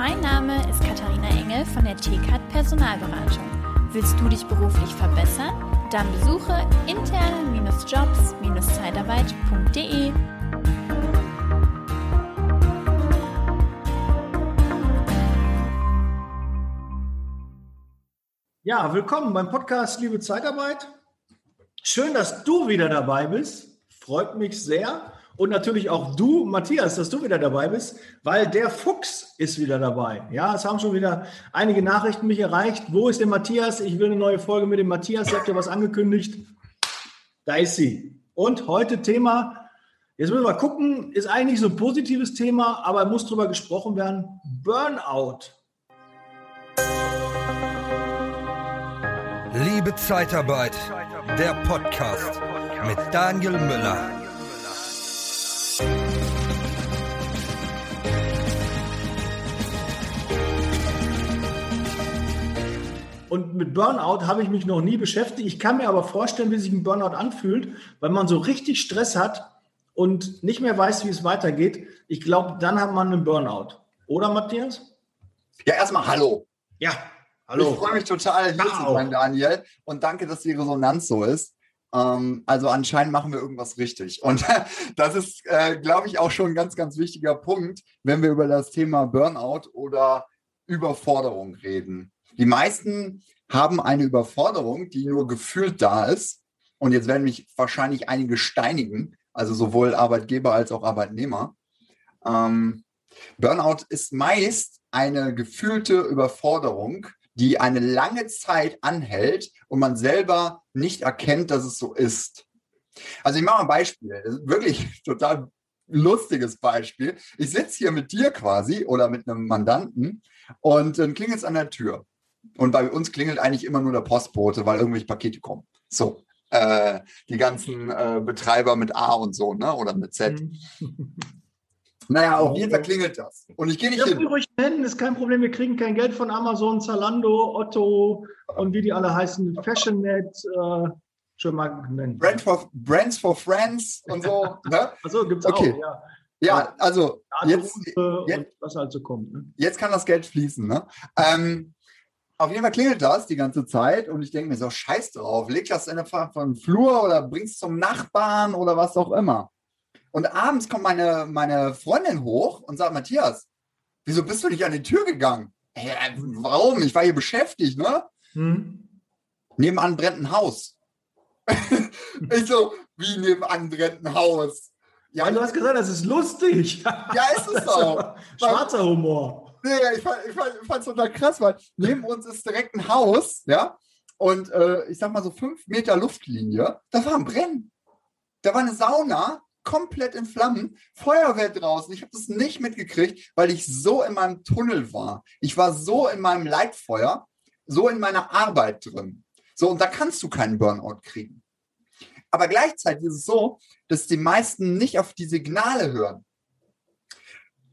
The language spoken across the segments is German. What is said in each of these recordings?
Mein Name ist Katharina Engel von der TCAT Personalberatung. Willst du dich beruflich verbessern? Dann besuche interne-jobs-zeitarbeit.de. Ja, willkommen beim Podcast Liebe Zeitarbeit. Schön, dass du wieder dabei bist. Freut mich sehr. Und natürlich auch du, Matthias, dass du wieder dabei bist, weil der Fuchs ist wieder dabei. Ja, es haben schon wieder einige Nachrichten mich erreicht. Wo ist der Matthias? Ich will eine neue Folge mit dem Matthias. Ihr habt ja was angekündigt. Da ist sie. Und heute Thema, jetzt müssen wir mal gucken, ist eigentlich so ein positives Thema, aber muss drüber gesprochen werden. Burnout. Liebe Zeitarbeit, der Podcast mit Daniel Müller. Und mit Burnout habe ich mich noch nie beschäftigt. Ich kann mir aber vorstellen, wie sich ein Burnout anfühlt, weil man so richtig Stress hat und nicht mehr weiß, wie es weitergeht. Ich glaube, dann hat man einen Burnout. Oder, Matthias? Ja, erstmal Hallo. Ja, hallo. Ich freue mich total, hier zu sein, Daniel. Und danke, dass die Resonanz so ist. Ähm, also anscheinend machen wir irgendwas richtig. Und das ist, äh, glaube ich, auch schon ein ganz, ganz wichtiger Punkt, wenn wir über das Thema Burnout oder Überforderung reden. Die meisten haben eine Überforderung, die nur gefühlt da ist. Und jetzt werden mich wahrscheinlich einige steinigen, also sowohl Arbeitgeber als auch Arbeitnehmer. Ähm, Burnout ist meist eine gefühlte Überforderung, die eine lange Zeit anhält und man selber nicht erkennt, dass es so ist. Also ich mache ein Beispiel, wirklich total lustiges Beispiel. Ich sitze hier mit dir quasi oder mit einem Mandanten und dann klingelt es an der Tür. Und bei uns klingelt eigentlich immer nur der Postbote, weil irgendwelche Pakete kommen. So. Äh, die ganzen äh, Betreiber mit A und so, ne? Oder mit Z. Mhm. Naja, auf jeden Fall klingelt das. Und ich gehe nicht hin. ruhig nennen, ist kein Problem. Wir kriegen kein Geld von Amazon, Zalando, Otto und wie die alle heißen, Fashionnet, äh, schon mal nennen. Brand for, Brands for Friends und so. ne? Achso, gibt es okay. auch, ja. Ja, also jetzt, jetzt, was halt so kommt. Ne? Jetzt kann das Geld fließen. Ne? Ähm, auf jeden Fall klingelt das die ganze Zeit und ich denke mir so, scheiß drauf, leg das in der von Flur oder bring's zum Nachbarn oder was auch immer. Und abends kommt meine, meine Freundin hoch und sagt, Matthias, wieso bist du nicht an die Tür gegangen? Hey, warum? Ich war hier beschäftigt, ne? Hm. Nebenan brennt ein Haus. ich so, wie nebenan brennt ein Haus? Ja, Weil du hast gesagt, das ist lustig. ja, ist es auch. Schwarzer Humor. Nee, ich fand es ich fand, total krass, weil neben uns ist direkt ein Haus, ja, und äh, ich sag mal so fünf Meter Luftlinie, da war ein Brennen. Da war eine Sauna, komplett in Flammen, Feuerwehr draußen. Ich habe das nicht mitgekriegt, weil ich so in meinem Tunnel war. Ich war so in meinem Leitfeuer, so in meiner Arbeit drin. So, und da kannst du keinen Burnout kriegen. Aber gleichzeitig ist es so, dass die meisten nicht auf die Signale hören.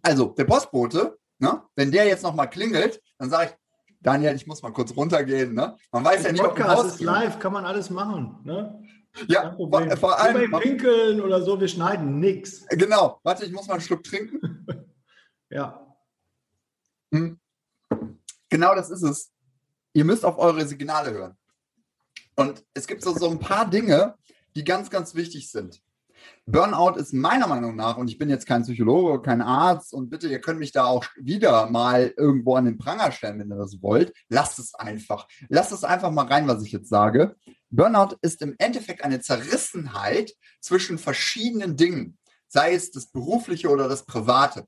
Also, der Postbote, Ne? Wenn der jetzt nochmal klingelt, dann sage ich, Daniel, ich muss mal kurz runtergehen. Ne? Man weiß ja nicht, Podcast ob ist live, kann man alles machen. Ne? Ja, vor, vor allem. Bei Winkeln oder so, wir schneiden nichts. Genau. Warte, ich muss mal einen Schluck trinken. ja. Hm. Genau das ist es. Ihr müsst auf eure Signale hören. Und es gibt so, so ein paar Dinge, die ganz, ganz wichtig sind. Burnout ist meiner Meinung nach, und ich bin jetzt kein Psychologe, kein Arzt, und bitte, ihr könnt mich da auch wieder mal irgendwo an den Pranger stellen, wenn ihr das wollt. Lasst es einfach. Lasst es einfach mal rein, was ich jetzt sage. Burnout ist im Endeffekt eine Zerrissenheit zwischen verschiedenen Dingen, sei es das Berufliche oder das Private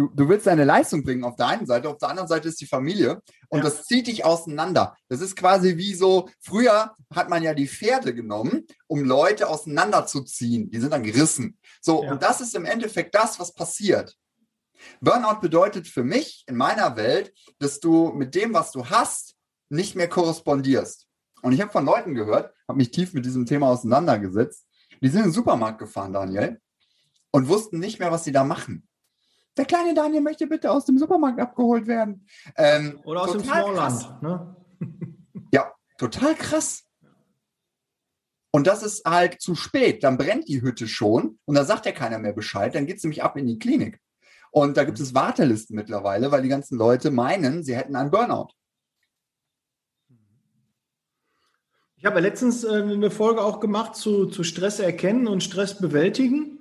du, du willst deine Leistung bringen auf der einen Seite, auf der anderen Seite ist die Familie und ja. das zieht dich auseinander. Das ist quasi wie so, früher hat man ja die Pferde genommen, um Leute auseinanderzuziehen. Die sind dann gerissen. So, ja. und das ist im Endeffekt das, was passiert. Burnout bedeutet für mich in meiner Welt, dass du mit dem, was du hast, nicht mehr korrespondierst. Und ich habe von Leuten gehört, habe mich tief mit diesem Thema auseinandergesetzt. Die sind in den Supermarkt gefahren, Daniel, und wussten nicht mehr, was sie da machen. Der kleine Daniel möchte bitte aus dem Supermarkt abgeholt werden. Ähm, Oder aus dem Smallland. Ne? ja, total krass. Und das ist halt zu spät. Dann brennt die Hütte schon und da sagt ja keiner mehr Bescheid. Dann geht es nämlich ab in die Klinik. Und da gibt es Wartelisten mittlerweile, weil die ganzen Leute meinen, sie hätten einen Burnout. Ich habe ja letztens äh, eine Folge auch gemacht zu, zu Stress erkennen und Stress bewältigen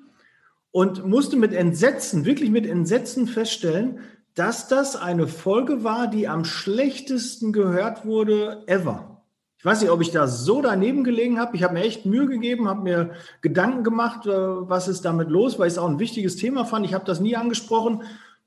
und musste mit Entsetzen, wirklich mit Entsetzen feststellen, dass das eine Folge war, die am schlechtesten gehört wurde ever. Ich weiß nicht, ob ich da so daneben gelegen habe. Ich habe mir echt Mühe gegeben, habe mir Gedanken gemacht, äh, was ist damit los, weil ich es auch ein wichtiges Thema fand. Ich habe das nie angesprochen.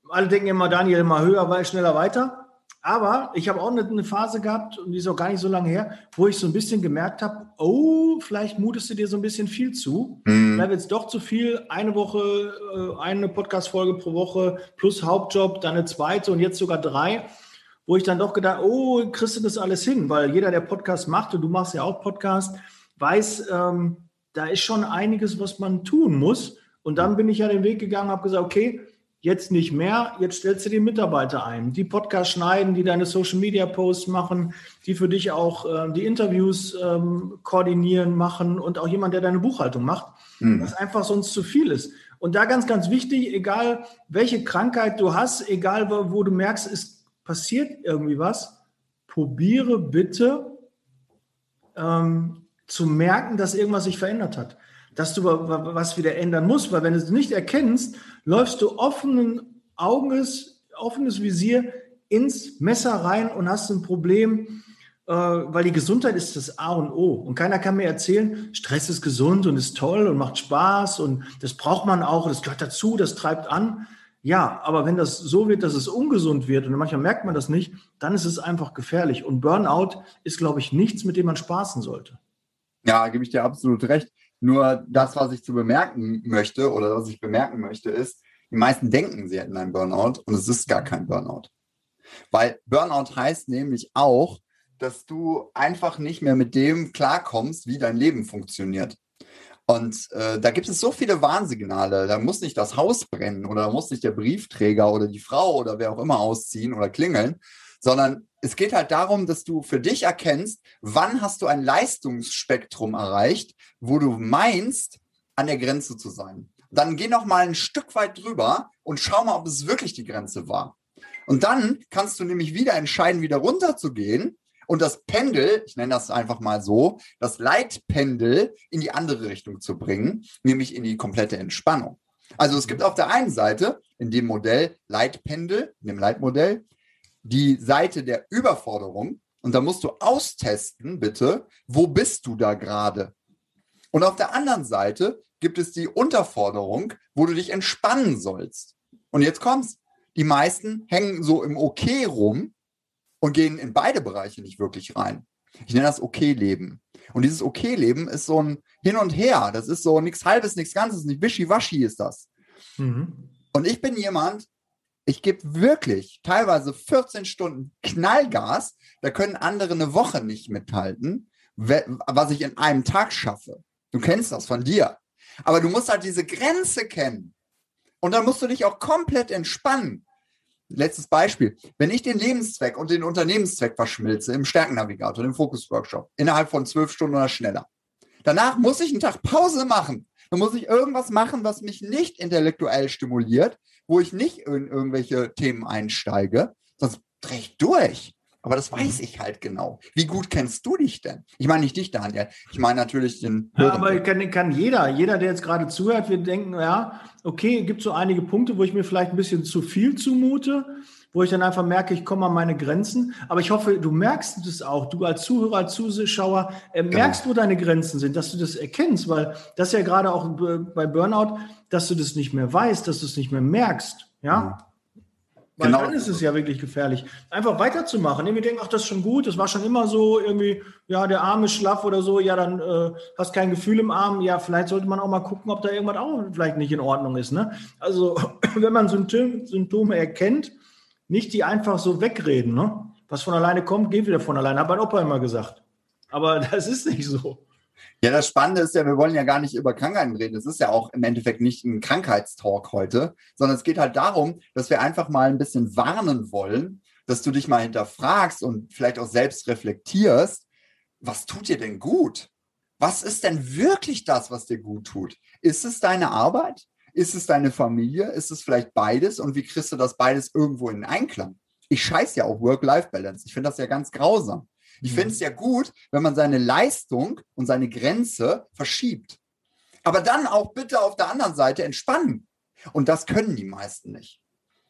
Alle denken immer, Daniel, mal höher, weil schneller weiter. Aber ich habe auch eine, Phase gehabt, und die ist auch gar nicht so lange her, wo ich so ein bisschen gemerkt habe, oh, vielleicht mutest du dir so ein bisschen viel zu. Mhm. Vielleicht wird es doch zu viel. Eine Woche, äh, eine Podcast-Folge pro Woche plus Hauptjob, dann eine zweite und jetzt sogar drei, wo ich dann doch gedacht, oh, kriegst du das alles hin? Weil jeder, der Podcast macht, und du machst ja auch Podcast, weiß, ähm, da ist schon einiges, was man tun muss. Und dann bin ich ja den Weg gegangen, habe gesagt, okay, Jetzt nicht mehr, jetzt stellst du die Mitarbeiter ein, die Podcast schneiden, die deine Social Media Posts machen, die für dich auch äh, die Interviews ähm, koordinieren, machen und auch jemand, der deine Buchhaltung macht, mhm. was einfach sonst zu viel ist. Und da ganz, ganz wichtig, egal welche Krankheit du hast, egal wo, wo du merkst, es passiert irgendwie was, probiere bitte ähm, zu merken, dass irgendwas sich verändert hat dass du was wieder ändern musst, weil wenn du es nicht erkennst, läufst du offenen Auges, offenes Visier ins Messer rein und hast ein Problem, äh, weil die Gesundheit ist das A und O. Und keiner kann mir erzählen, Stress ist gesund und ist toll und macht Spaß und das braucht man auch, das gehört dazu, das treibt an. Ja, aber wenn das so wird, dass es ungesund wird und manchmal merkt man das nicht, dann ist es einfach gefährlich. Und Burnout ist, glaube ich, nichts, mit dem man spaßen sollte. Ja, gebe ich dir absolut recht. Nur das, was ich zu bemerken möchte oder was ich bemerken möchte, ist, die meisten denken, sie hätten einen Burnout und es ist gar kein Burnout. Weil Burnout heißt nämlich auch, dass du einfach nicht mehr mit dem klarkommst, wie dein Leben funktioniert. Und äh, da gibt es so viele Warnsignale. Da muss nicht das Haus brennen oder da muss nicht der Briefträger oder die Frau oder wer auch immer ausziehen oder klingeln, sondern es geht halt darum, dass du für dich erkennst, wann hast du ein Leistungsspektrum erreicht, wo du meinst, an der Grenze zu sein. Dann geh noch mal ein Stück weit drüber und schau mal, ob es wirklich die Grenze war. Und dann kannst du nämlich wieder entscheiden, wieder runter zu gehen und das Pendel, ich nenne das einfach mal so, das Leitpendel in die andere Richtung zu bringen, nämlich in die komplette Entspannung. Also es gibt auf der einen Seite in dem Modell Leitpendel, in dem Leitmodell, die Seite der Überforderung und da musst du austesten, bitte, wo bist du da gerade? Und auf der anderen Seite gibt es die Unterforderung, wo du dich entspannen sollst. Und jetzt kommt's. Die meisten hängen so im Okay rum und gehen in beide Bereiche nicht wirklich rein. Ich nenne das Okay-Leben. Und dieses Okay-Leben ist so ein Hin und Her. Das ist so nichts Halbes, nichts Ganzes, nicht Wischiwaschi ist das. Mhm. Und ich bin jemand, ich gebe wirklich teilweise 14 Stunden Knallgas. Da können andere eine Woche nicht mithalten, was ich in einem Tag schaffe. Du kennst das von dir. Aber du musst halt diese Grenze kennen. Und dann musst du dich auch komplett entspannen. Letztes Beispiel. Wenn ich den Lebenszweck und den Unternehmenszweck verschmilze im Stärkennavigator, im Fokus-Workshop, innerhalb von zwölf Stunden oder schneller. Danach muss ich einen Tag Pause machen. Dann muss ich irgendwas machen, was mich nicht intellektuell stimuliert, wo ich nicht in irgendwelche Themen einsteige, sonst drehe ich durch. Aber das weiß ich halt genau. Wie gut kennst du dich denn? Ich meine nicht dich, Daniel. Ich meine natürlich den. Ja, aber kann, kann jeder, jeder, der jetzt gerade zuhört, wir denken, ja, okay, gibt so einige Punkte, wo ich mir vielleicht ein bisschen zu viel zumute, wo ich dann einfach merke, ich komme an meine Grenzen. Aber ich hoffe, du merkst es auch, du als Zuhörer, als Zuschauer, äh, genau. merkst, wo deine Grenzen sind, dass du das erkennst, weil das ja gerade auch bei Burnout, dass du das nicht mehr weißt, dass du es nicht mehr merkst. Ja. Mhm. Weil genau. dann ist es ja wirklich gefährlich. Einfach weiterzumachen. Irgendwie denken, ach, das ist schon gut, das war schon immer so, irgendwie, ja, der Arm ist schlaff oder so, ja, dann äh, hast kein Gefühl im Arm, ja, vielleicht sollte man auch mal gucken, ob da irgendwas auch vielleicht nicht in Ordnung ist. Ne? Also, wenn man Symptome, Symptome erkennt, nicht die einfach so wegreden. Ne? Was von alleine kommt, geht wieder von alleine. Hat mein Opa immer gesagt. Aber das ist nicht so. Ja, das Spannende ist ja, wir wollen ja gar nicht über Krankheiten reden. Es ist ja auch im Endeffekt nicht ein Krankheitstalk heute, sondern es geht halt darum, dass wir einfach mal ein bisschen warnen wollen, dass du dich mal hinterfragst und vielleicht auch selbst reflektierst, was tut dir denn gut? Was ist denn wirklich das, was dir gut tut? Ist es deine Arbeit? Ist es deine Familie? Ist es vielleicht beides? Und wie kriegst du das beides irgendwo in Einklang? Ich scheiß ja auch Work-Life-Balance. Ich finde das ja ganz grausam. Ich finde es ja gut, wenn man seine Leistung und seine Grenze verschiebt. Aber dann auch bitte auf der anderen Seite entspannen. Und das können die meisten nicht.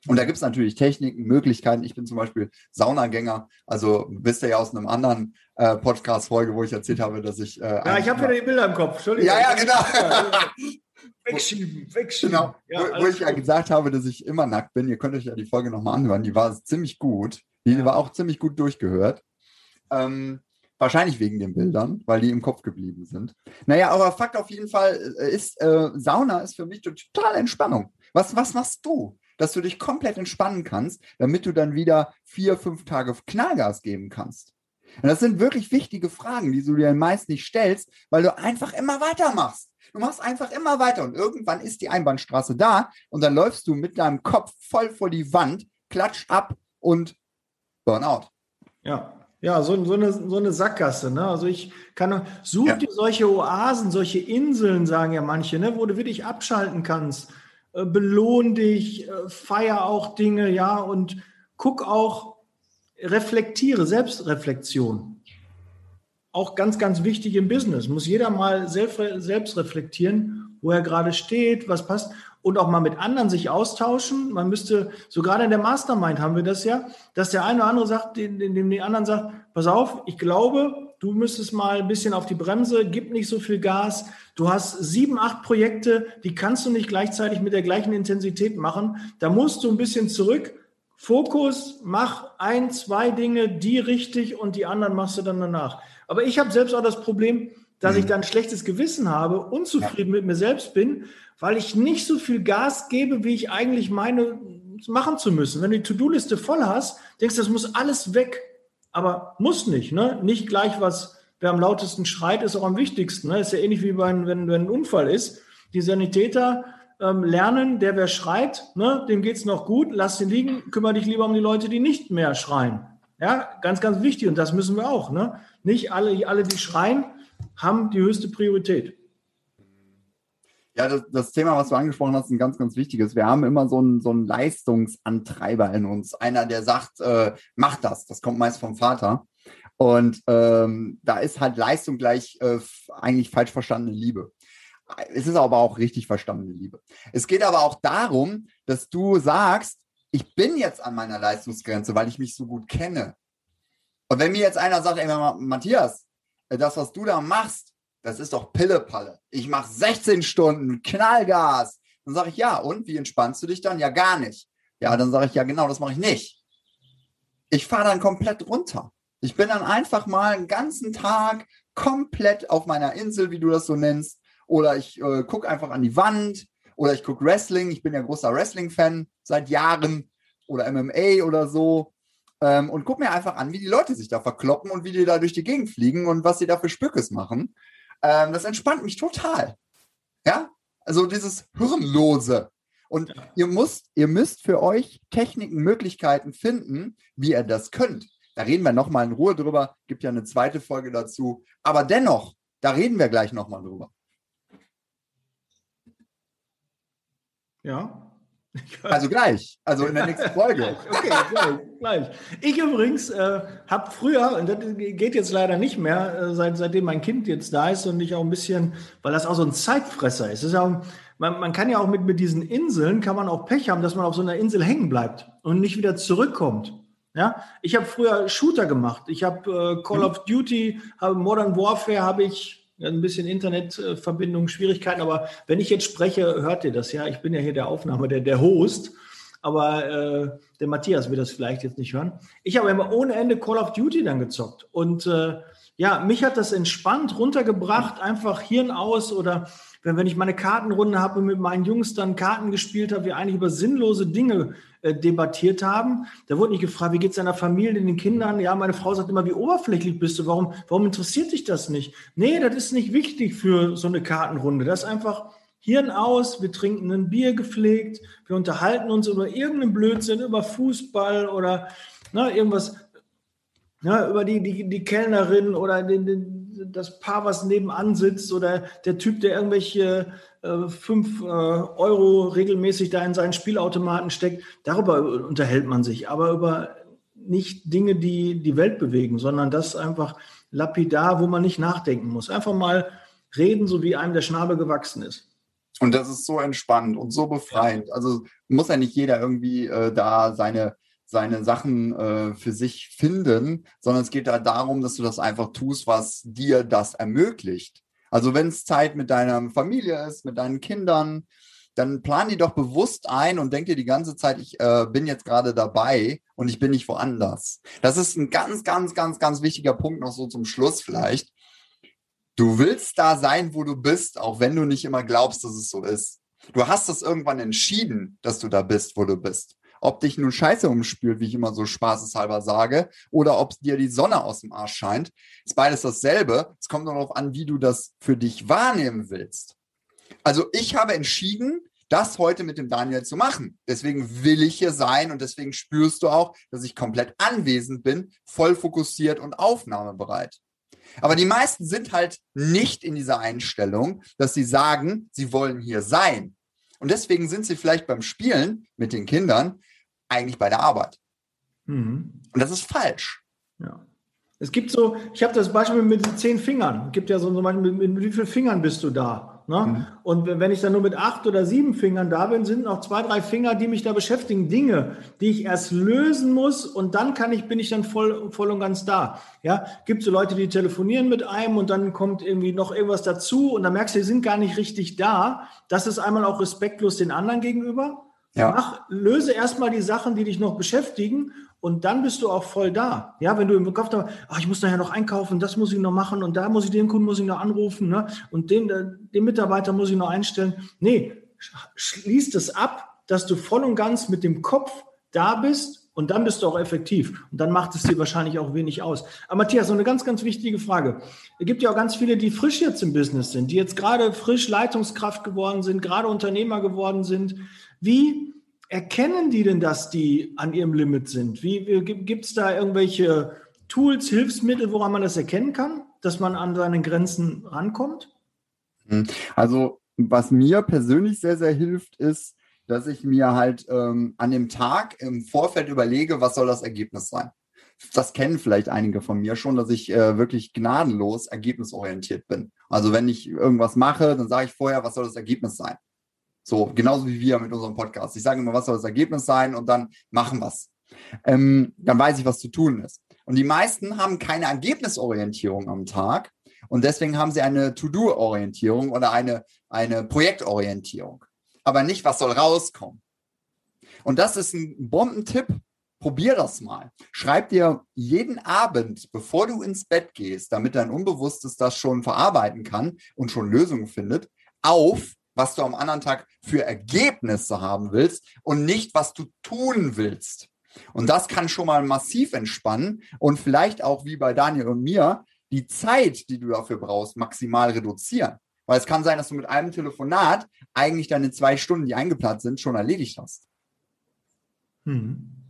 Und da gibt es natürlich Techniken, Möglichkeiten. Ich bin zum Beispiel Saunagänger. Also wisst ihr ja aus einem anderen äh, Podcast-Folge, wo ich erzählt habe, dass ich. Äh, ja, ich habe wieder die Bilder im Kopf. Entschuldigung. Ja, ja, genau. wegschieben, wegschieben. Genau, ja, wo, wo ich ja gesagt habe, dass ich immer nackt bin. Ihr könnt euch ja die Folge nochmal anhören. Die war ziemlich gut. Die ja. war auch ziemlich gut durchgehört. Ähm, wahrscheinlich wegen den Bildern, weil die im Kopf geblieben sind. Naja, aber Fakt auf jeden Fall äh, ist, äh, Sauna ist für mich total Entspannung. Was, was machst du? Dass du dich komplett entspannen kannst, damit du dann wieder vier, fünf Tage Knallgas geben kannst. Und das sind wirklich wichtige Fragen, die du dir meist nicht stellst, weil du einfach immer weitermachst. Du machst einfach immer weiter und irgendwann ist die Einbahnstraße da und dann läufst du mit deinem Kopf voll vor die Wand, klatsch ab und Burnout. Ja, ja, so, so, eine, so eine Sackgasse. Ne? Also ich kann, such ja. dir solche Oasen, solche Inseln, sagen ja manche, ne? wo du wirklich abschalten kannst. Äh, belohn dich, äh, feier auch Dinge, ja, und guck auch, reflektiere, Selbstreflexion. Auch ganz, ganz wichtig im Business. Muss jeder mal selbst, selbst reflektieren, wo er gerade steht, was passt und auch mal mit anderen sich austauschen. Man müsste, so gerade in der Mastermind haben wir das ja, dass der eine oder andere sagt, dem, dem die anderen sagt, pass auf, ich glaube, du müsstest mal ein bisschen auf die Bremse, gib nicht so viel Gas. Du hast sieben, acht Projekte, die kannst du nicht gleichzeitig mit der gleichen Intensität machen. Da musst du ein bisschen zurück. Fokus, mach ein, zwei Dinge, die richtig und die anderen machst du dann danach. Aber ich habe selbst auch das Problem, dass mhm. ich dann ein schlechtes Gewissen habe, unzufrieden mit mir selbst bin, weil ich nicht so viel Gas gebe, wie ich eigentlich meine, machen zu müssen. Wenn du die To-Do-Liste voll hast, denkst du, das muss alles weg. Aber muss nicht. Ne? Nicht gleich, was wer am lautesten schreit, ist auch am wichtigsten. Ne? Ist ja ähnlich wie bei, wenn, wenn ein Unfall ist. Die Sanitäter ähm, lernen, der wer schreit, ne, dem es noch gut, lass ihn liegen, kümmere dich lieber um die Leute, die nicht mehr schreien. Ja, ganz, ganz wichtig und das müssen wir auch. Ne? Nicht alle, alle, die schreien, haben die höchste Priorität. Ja, das, das, Thema, was du angesprochen hast, ist ein ganz, ganz wichtiges. Wir haben immer so einen, so einen Leistungsantreiber in uns. Einer, der sagt, äh, mach das. Das kommt meist vom Vater. Und ähm, da ist halt Leistung gleich äh, eigentlich falsch verstandene Liebe. Es ist aber auch richtig verstandene Liebe. Es geht aber auch darum, dass du sagst, ich bin jetzt an meiner Leistungsgrenze, weil ich mich so gut kenne. Und wenn mir jetzt einer sagt, ey, Matthias, äh, das, was du da machst, das ist doch Pillepalle. Ich mache 16 Stunden Knallgas. Dann sage ich, ja, und wie entspannst du dich dann? Ja, gar nicht. Ja, dann sage ich, ja, genau, das mache ich nicht. Ich fahre dann komplett runter. Ich bin dann einfach mal einen ganzen Tag komplett auf meiner Insel, wie du das so nennst. Oder ich äh, gucke einfach an die Wand. Oder ich gucke Wrestling. Ich bin ja großer Wrestling-Fan seit Jahren. Oder MMA oder so. Ähm, und guck mir einfach an, wie die Leute sich da verkloppen und wie die da durch die Gegend fliegen und was sie da für Spückes machen. Ähm, das entspannt mich total. Ja, also dieses Hirnlose. Und ja. ihr, müsst, ihr müsst für euch Techniken, Möglichkeiten finden, wie ihr das könnt. Da reden wir nochmal in Ruhe drüber. Gibt ja eine zweite Folge dazu. Aber dennoch, da reden wir gleich nochmal drüber. Ja. Also gleich, also in der nächsten Folge. okay, gleich, gleich. Ich übrigens äh, habe früher, und das geht jetzt leider nicht mehr, äh, seit, seitdem mein Kind jetzt da ist und ich auch ein bisschen, weil das auch so ein Zeitfresser ist. ist ja man, man kann ja auch mit, mit diesen Inseln, kann man auch Pech haben, dass man auf so einer Insel hängen bleibt und nicht wieder zurückkommt. Ja, ich habe früher Shooter gemacht. Ich habe äh, Call mhm. of Duty, habe Modern Warfare, habe ich ein bisschen Internetverbindung, Schwierigkeiten, aber wenn ich jetzt spreche, hört ihr das ja. Ich bin ja hier der Aufnahme, der, der Host, aber äh, der Matthias wird das vielleicht jetzt nicht hören. Ich habe immer ohne Ende Call of Duty dann gezockt und äh, ja, mich hat das entspannt runtergebracht, einfach Hirn aus oder wenn, wenn ich meine Kartenrunde habe und mit meinen Jungs dann Karten gespielt habe, wir eigentlich über sinnlose Dinge äh, debattiert haben. Da wurde nicht gefragt, wie geht es deiner Familie, den Kindern? Ja, meine Frau sagt immer, wie oberflächlich bist du? Warum, warum interessiert dich das nicht? Nee, das ist nicht wichtig für so eine Kartenrunde. Das ist einfach Hirn aus, wir trinken ein Bier gepflegt, wir unterhalten uns über irgendeinen Blödsinn, über Fußball oder ne, irgendwas, ne, über die, die, die Kellnerin oder den, den, das Paar, was nebenan sitzt oder der Typ, der irgendwelche äh, 5 äh, Euro regelmäßig da in seinen Spielautomaten steckt. Darüber unterhält man sich, aber über nicht Dinge, die die Welt bewegen, sondern das einfach lapidar, wo man nicht nachdenken muss. Einfach mal reden, so wie einem der Schnabel gewachsen ist. Und das ist so entspannt und so befreiend. Also muss ja nicht jeder irgendwie äh, da seine, seine Sachen äh, für sich finden, sondern es geht da darum, dass du das einfach tust, was dir das ermöglicht. Also wenn es Zeit mit deiner Familie ist, mit deinen Kindern, dann plan die doch bewusst ein und denk dir die ganze Zeit, ich äh, bin jetzt gerade dabei und ich bin nicht woanders. Das ist ein ganz, ganz, ganz, ganz wichtiger Punkt noch so zum Schluss vielleicht. Du willst da sein, wo du bist, auch wenn du nicht immer glaubst, dass es so ist. Du hast es irgendwann entschieden, dass du da bist, wo du bist. Ob dich nun Scheiße umspült, wie ich immer so spaßeshalber sage, oder ob dir die Sonne aus dem Arsch scheint, ist beides dasselbe. Es kommt darauf an, wie du das für dich wahrnehmen willst. Also ich habe entschieden, das heute mit dem Daniel zu machen. Deswegen will ich hier sein und deswegen spürst du auch, dass ich komplett anwesend bin, voll fokussiert und aufnahmebereit. Aber die meisten sind halt nicht in dieser Einstellung, dass sie sagen, sie wollen hier sein. Und deswegen sind sie vielleicht beim Spielen mit den Kindern eigentlich bei der Arbeit. Mhm. Und das ist falsch. Ja. Es gibt so, ich habe das Beispiel mit zehn Fingern. Es gibt ja so, so mit, mit, wie vielen Fingern bist du da? Ne? Mhm. Und wenn ich dann nur mit acht oder sieben Fingern da bin, sind noch zwei, drei Finger, die mich da beschäftigen, Dinge, die ich erst lösen muss und dann kann ich, bin ich dann voll, voll und ganz da. Ja, gibt so Leute, die telefonieren mit einem und dann kommt irgendwie noch irgendwas dazu und dann merkst du, die sind gar nicht richtig da. Das ist einmal auch respektlos den anderen gegenüber. Ja. Mach, löse erstmal die Sachen, die dich noch beschäftigen und dann bist du auch voll da. Ja, wenn du im Kopf da, ach, ich muss nachher noch einkaufen, das muss ich noch machen und da muss ich den Kunden muss ich noch anrufen, ne? Und den, den Mitarbeiter muss ich noch einstellen. Nee, schließt es ab, dass du voll und ganz mit dem Kopf da bist und dann bist du auch effektiv. Und dann macht es dir wahrscheinlich auch wenig aus. Aber Matthias, so eine ganz, ganz wichtige Frage. Es gibt ja auch ganz viele, die frisch jetzt im Business sind, die jetzt gerade frisch Leitungskraft geworden sind, gerade Unternehmer geworden sind. Wie erkennen die denn, dass die an ihrem Limit sind? Wie, gibt es da irgendwelche Tools, Hilfsmittel, woran man das erkennen kann, dass man an seine Grenzen rankommt? Hm. Also, was mir persönlich sehr, sehr hilft, ist, dass ich mir halt ähm, an dem Tag im Vorfeld überlege, was soll das Ergebnis sein. Das kennen vielleicht einige von mir schon, dass ich äh, wirklich gnadenlos ergebnisorientiert bin. Also wenn ich irgendwas mache, dann sage ich vorher, was soll das Ergebnis sein. So, genauso wie wir mit unserem Podcast. Ich sage immer, was soll das Ergebnis sein und dann machen wir es. Ähm, dann weiß ich, was zu tun ist. Und die meisten haben keine Ergebnisorientierung am Tag und deswegen haben sie eine To-Do-Orientierung oder eine, eine Projektorientierung. Aber nicht, was soll rauskommen. Und das ist ein Bombentipp. Probier das mal. Schreib dir jeden Abend, bevor du ins Bett gehst, damit dein Unbewusstes das schon verarbeiten kann und schon Lösungen findet, auf, was du am anderen Tag für Ergebnisse haben willst und nicht, was du tun willst. Und das kann schon mal massiv entspannen und vielleicht auch wie bei Daniel und mir die Zeit, die du dafür brauchst, maximal reduzieren. Weil es kann sein, dass du mit einem Telefonat eigentlich deine zwei Stunden, die eingeplant sind, schon erledigt hast. Hm.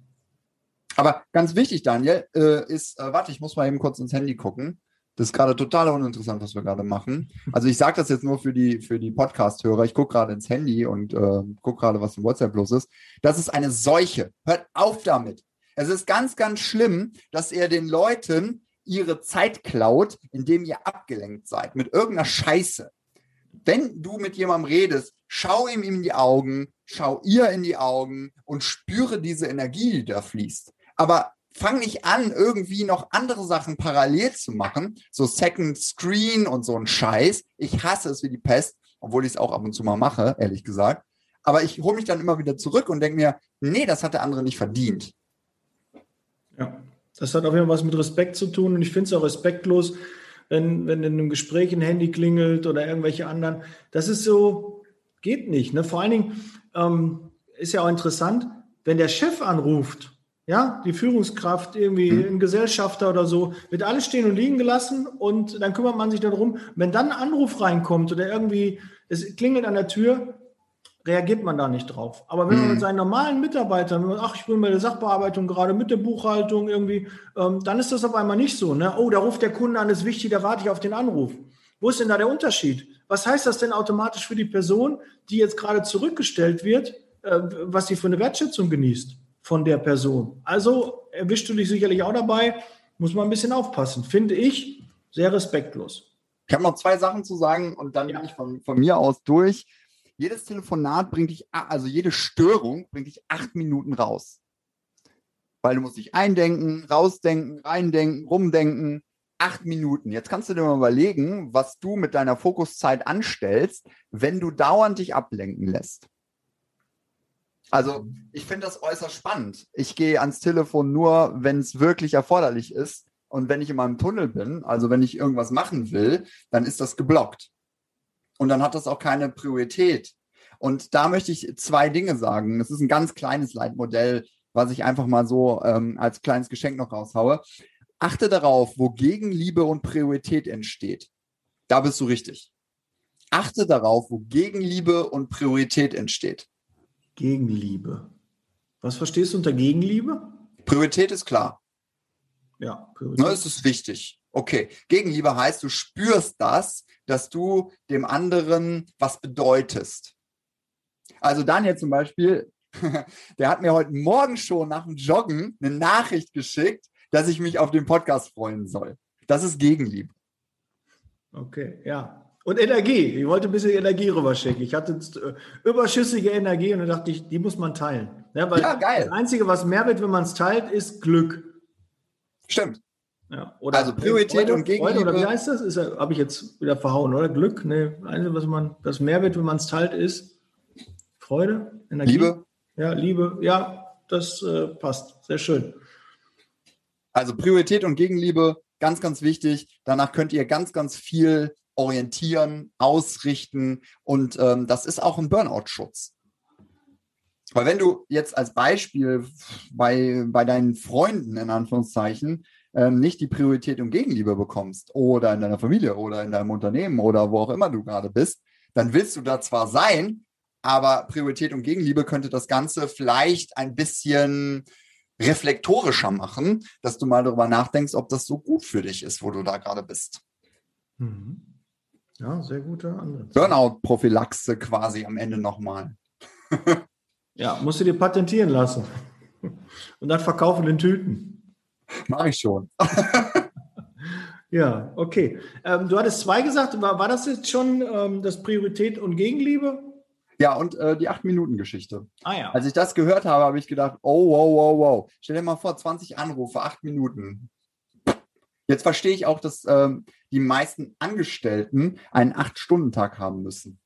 Aber ganz wichtig, Daniel, äh, ist, äh, warte, ich muss mal eben kurz ins Handy gucken. Das ist gerade total uninteressant, was wir gerade machen. Also ich sage das jetzt nur für die, für die Podcast-Hörer. Ich gucke gerade ins Handy und äh, gucke gerade, was in WhatsApp los ist. Das ist eine Seuche. Hört auf damit. Es ist ganz, ganz schlimm, dass ihr den Leuten ihre Zeit klaut, indem ihr abgelenkt seid mit irgendeiner Scheiße. Wenn du mit jemandem redest, schau ihm in die Augen, schau ihr in die Augen und spüre diese Energie, die da fließt. Aber fang nicht an, irgendwie noch andere Sachen parallel zu machen, so Second Screen und so ein Scheiß. Ich hasse es wie die Pest, obwohl ich es auch ab und zu mal mache, ehrlich gesagt. Aber ich hole mich dann immer wieder zurück und denke mir, nee, das hat der andere nicht verdient. Ja, das hat auf jeden Fall was mit Respekt zu tun und ich finde es auch respektlos, wenn, wenn in einem Gespräch ein Handy klingelt oder irgendwelche anderen. Das ist so, geht nicht. Ne? Vor allen Dingen ähm, ist ja auch interessant, wenn der Chef anruft ja, die Führungskraft, irgendwie mhm. ein Gesellschafter oder so, wird alles stehen und liegen gelassen und dann kümmert man sich darum. Wenn dann ein Anruf reinkommt oder irgendwie es klingelt an der Tür, reagiert man da nicht drauf. Aber wenn mhm. man mit seinen normalen Mitarbeitern, ach, ich bin bei der Sachbearbeitung gerade mit der Buchhaltung irgendwie, ähm, dann ist das auf einmal nicht so. Ne? Oh, da ruft der Kunde an, ist wichtig, da warte ich auf den Anruf. Wo ist denn da der Unterschied? Was heißt das denn automatisch für die Person, die jetzt gerade zurückgestellt wird, äh, was sie für eine Wertschätzung genießt von der Person? Also erwischst du dich sicherlich auch dabei, muss man ein bisschen aufpassen. Finde ich sehr respektlos. Ich habe noch zwei Sachen zu sagen und dann ja. bin ich von, von mir aus durch. Jedes Telefonat bringt dich, also jede Störung bringt dich acht Minuten raus. Weil du musst dich eindenken, rausdenken, reindenken, rumdenken. Acht Minuten. Jetzt kannst du dir mal überlegen, was du mit deiner Fokuszeit anstellst, wenn du dauernd dich ablenken lässt. Also ich finde das äußerst spannend. Ich gehe ans Telefon nur, wenn es wirklich erforderlich ist. Und wenn ich in meinem Tunnel bin, also wenn ich irgendwas machen will, dann ist das geblockt. Und dann hat das auch keine Priorität. Und da möchte ich zwei Dinge sagen. Das ist ein ganz kleines Leitmodell, was ich einfach mal so ähm, als kleines Geschenk noch raushaue. Achte darauf, wo Gegenliebe und Priorität entsteht. Da bist du richtig. Achte darauf, wo Gegenliebe und Priorität entsteht. Gegenliebe. Was verstehst du unter Gegenliebe? Priorität ist klar. Ja, Priorität. Ne, es ist wichtig. Okay. Gegenliebe heißt, du spürst das, dass du dem anderen was bedeutest. Also Daniel zum Beispiel, der hat mir heute Morgen schon nach dem Joggen eine Nachricht geschickt, dass ich mich auf den Podcast freuen soll. Das ist Gegenliebe. Okay, ja. Und Energie. Ich wollte ein bisschen Energie rüberschicken. Ich hatte äh, überschüssige Energie und dann dachte ich, die muss man teilen. Ja, ja, geil. Das Einzige, was mehr wird, wenn man es teilt, ist Glück. Stimmt. Ja, also Priorität Freude, und Gegenliebe. Freude, oder wie heißt das? Habe ich jetzt wieder verhauen, oder? Glück? Nee, Einzige, was man, das mehr wird, wenn man es teilt, ist Freude, Energie. Liebe. Ja, Liebe. Ja, das äh, passt. Sehr schön. Also Priorität und Gegenliebe, ganz, ganz wichtig. Danach könnt ihr ganz, ganz viel orientieren, ausrichten und ähm, das ist auch ein Burnout-Schutz. Weil wenn du jetzt als Beispiel bei, bei deinen Freunden in Anführungszeichen ähm, nicht die Priorität und Gegenliebe bekommst oder in deiner Familie oder in deinem Unternehmen oder wo auch immer du gerade bist, dann willst du da zwar sein, aber Priorität und Gegenliebe könnte das Ganze vielleicht ein bisschen reflektorischer machen, dass du mal darüber nachdenkst, ob das so gut für dich ist, wo du da gerade bist. Mhm. Ja, sehr guter Ansatz. Burnout-Prophylaxe quasi am Ende nochmal. ja, musst du dir patentieren lassen. Und dann verkaufen in Tüten. Mache ich schon. ja, okay. Ähm, du hattest zwei gesagt. War, war das jetzt schon ähm, das Priorität und Gegenliebe? Ja, und äh, die 8-Minuten-Geschichte. Ah, ja. Als ich das gehört habe, habe ich gedacht, oh, wow, wow, wow. Stell dir mal vor, 20 Anrufe, 8 Minuten. Jetzt verstehe ich auch, dass ähm, die meisten Angestellten einen Acht-Stunden-Tag haben müssen.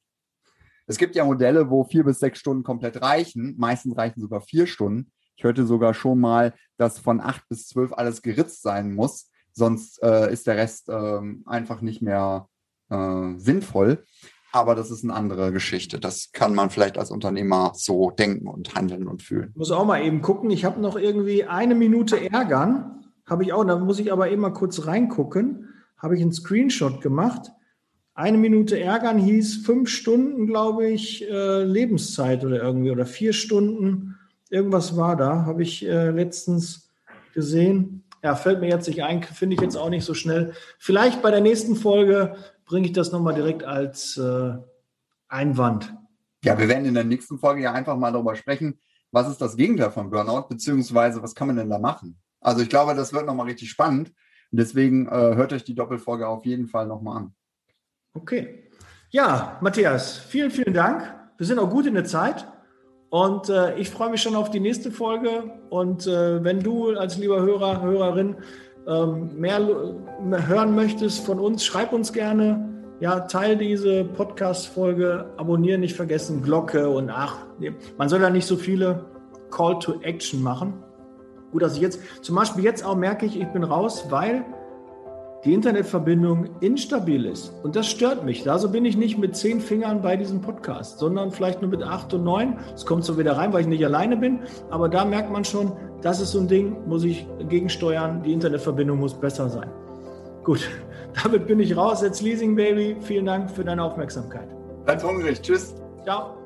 Es gibt ja Modelle, wo vier bis sechs Stunden komplett reichen. Meistens reichen sogar vier Stunden. Ich hörte sogar schon mal, dass von acht bis zwölf alles geritzt sein muss. Sonst äh, ist der Rest äh, einfach nicht mehr äh, sinnvoll. Aber das ist eine andere Geschichte. Das kann man vielleicht als Unternehmer so denken und handeln und fühlen. Ich muss auch mal eben gucken. Ich habe noch irgendwie eine Minute ärgern. Habe ich auch. Da muss ich aber mal kurz reingucken habe ich einen Screenshot gemacht. Eine Minute ärgern hieß fünf Stunden, glaube ich, äh, Lebenszeit oder irgendwie oder vier Stunden. Irgendwas war da, habe ich äh, letztens gesehen. Ja, fällt mir jetzt nicht ein, finde ich jetzt auch nicht so schnell. Vielleicht bei der nächsten Folge bringe ich das nochmal direkt als äh, Einwand. Ja, wir werden in der nächsten Folge ja einfach mal darüber sprechen, was ist das Gegenteil von Burnout, beziehungsweise was kann man denn da machen? Also ich glaube, das wird nochmal richtig spannend. Deswegen äh, hört euch die Doppelfolge auf jeden Fall nochmal an. Okay. Ja, Matthias, vielen, vielen Dank. Wir sind auch gut in der Zeit. Und äh, ich freue mich schon auf die nächste Folge. Und äh, wenn du als lieber Hörer, Hörerin ähm, mehr, mehr, hören möchtest von uns, schreib uns gerne. Ja, teil diese Podcast-Folge, abonnieren nicht vergessen, Glocke und ach, man soll ja nicht so viele Call to Action machen. Gut, dass ich jetzt, zum Beispiel jetzt auch merke ich, ich bin raus, weil die Internetverbindung instabil ist. Und das stört mich. Also bin ich nicht mit zehn Fingern bei diesem Podcast, sondern vielleicht nur mit acht und neun. Es kommt so wieder rein, weil ich nicht alleine bin. Aber da merkt man schon, das ist so ein Ding, muss ich gegensteuern. Die Internetverbindung muss besser sein. Gut, damit bin ich raus. Jetzt Leasing Baby. Vielen Dank für deine Aufmerksamkeit. Ganz hungrig. Tschüss. Ciao.